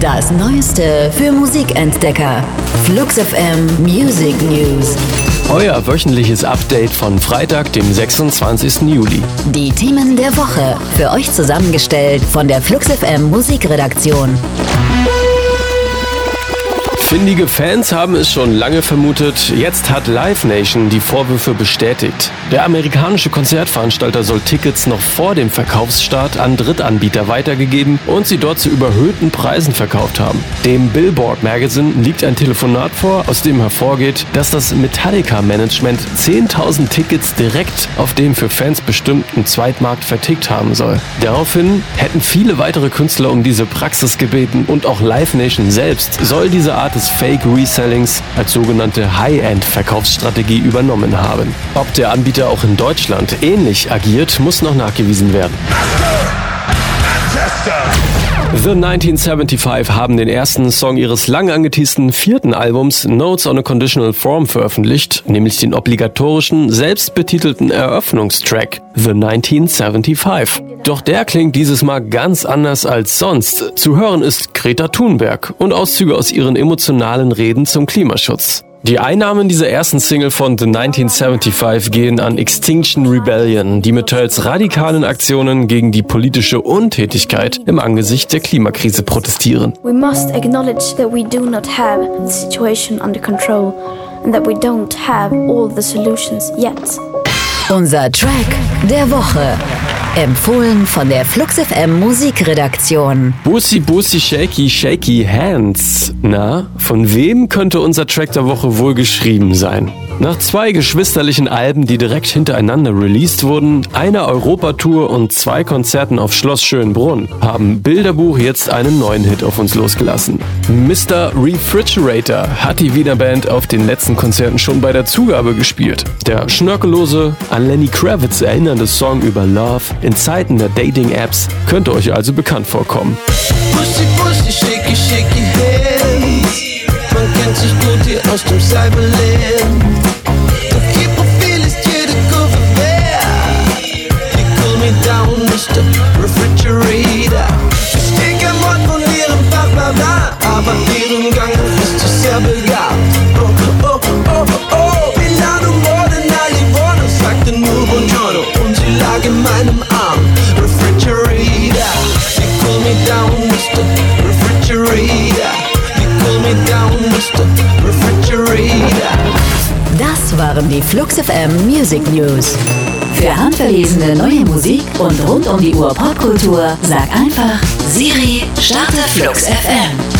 Das Neueste für Musikentdecker. Flux FM Music News. Euer wöchentliches Update von Freitag, dem 26. Juli. Die Themen der Woche. Für euch zusammengestellt von der Flux FM Musikredaktion. Findige Fans haben es schon lange vermutet. Jetzt hat Live Nation die Vorwürfe bestätigt. Der amerikanische Konzertveranstalter soll Tickets noch vor dem Verkaufsstart an Drittanbieter weitergegeben und sie dort zu überhöhten Preisen verkauft haben. Dem Billboard Magazine liegt ein Telefonat vor, aus dem hervorgeht, dass das Metallica-Management 10.000 Tickets direkt auf dem für Fans bestimmten Zweitmarkt vertickt haben soll. Daraufhin hätten viele weitere Künstler um diese Praxis gebeten und auch Live Nation selbst soll diese Art des des Fake-Resellings als sogenannte High-End-Verkaufsstrategie übernommen haben. Ob der Anbieter auch in Deutschland ähnlich agiert, muss noch nachgewiesen werden. The 1975 haben den ersten Song ihres lang angeteasten vierten Albums Notes on a Conditional Form veröffentlicht, nämlich den obligatorischen, selbstbetitelten Eröffnungstrack The 1975. Doch der klingt dieses Mal ganz anders als sonst. Zu hören ist Greta Thunberg und Auszüge aus ihren emotionalen Reden zum Klimaschutz. Die Einnahmen dieser ersten Single von The 1975 gehen an Extinction Rebellion, die mit teils radikalen Aktionen gegen die politische Untätigkeit im Angesicht der Klimakrise protestieren. We must acknowledge that we do not have the situation under control and that we don't have all the solutions yet. Unser Track der Woche. Empfohlen von der Flux FM Musikredaktion. Bussi Bussi Shaky Shaky Hands. Na, von wem könnte unser Track der Woche wohl geschrieben sein? Nach zwei geschwisterlichen Alben, die direkt hintereinander released wurden, einer Europatour und zwei Konzerten auf Schloss Schönbrunn, haben Bilderbuch jetzt einen neuen Hit auf uns losgelassen. Mr. Refrigerator hat die Wiener Band auf den letzten Konzerten schon bei der Zugabe gespielt. Der schnörkellose, an Lenny Kravitz erinnernde Song über Love in Zeiten der Dating-Apps könnte euch also bekannt vorkommen. Pussy, pussy, shaky, shaky hands. Man kennt sich gut hier aus dem Cyberland. Doch ihr Profil ist jede Kurve wert. You cool me down, Mr. meinem Arm. Refrigerator, you cool me down, Mr. Refrigerator. You cool me down, Mr. Refrigerator. Das waren die Flux FM Music News. Für handverlesene neue Musik und rund um die Uhr Popkultur sag einfach Siri, starte Flux FM.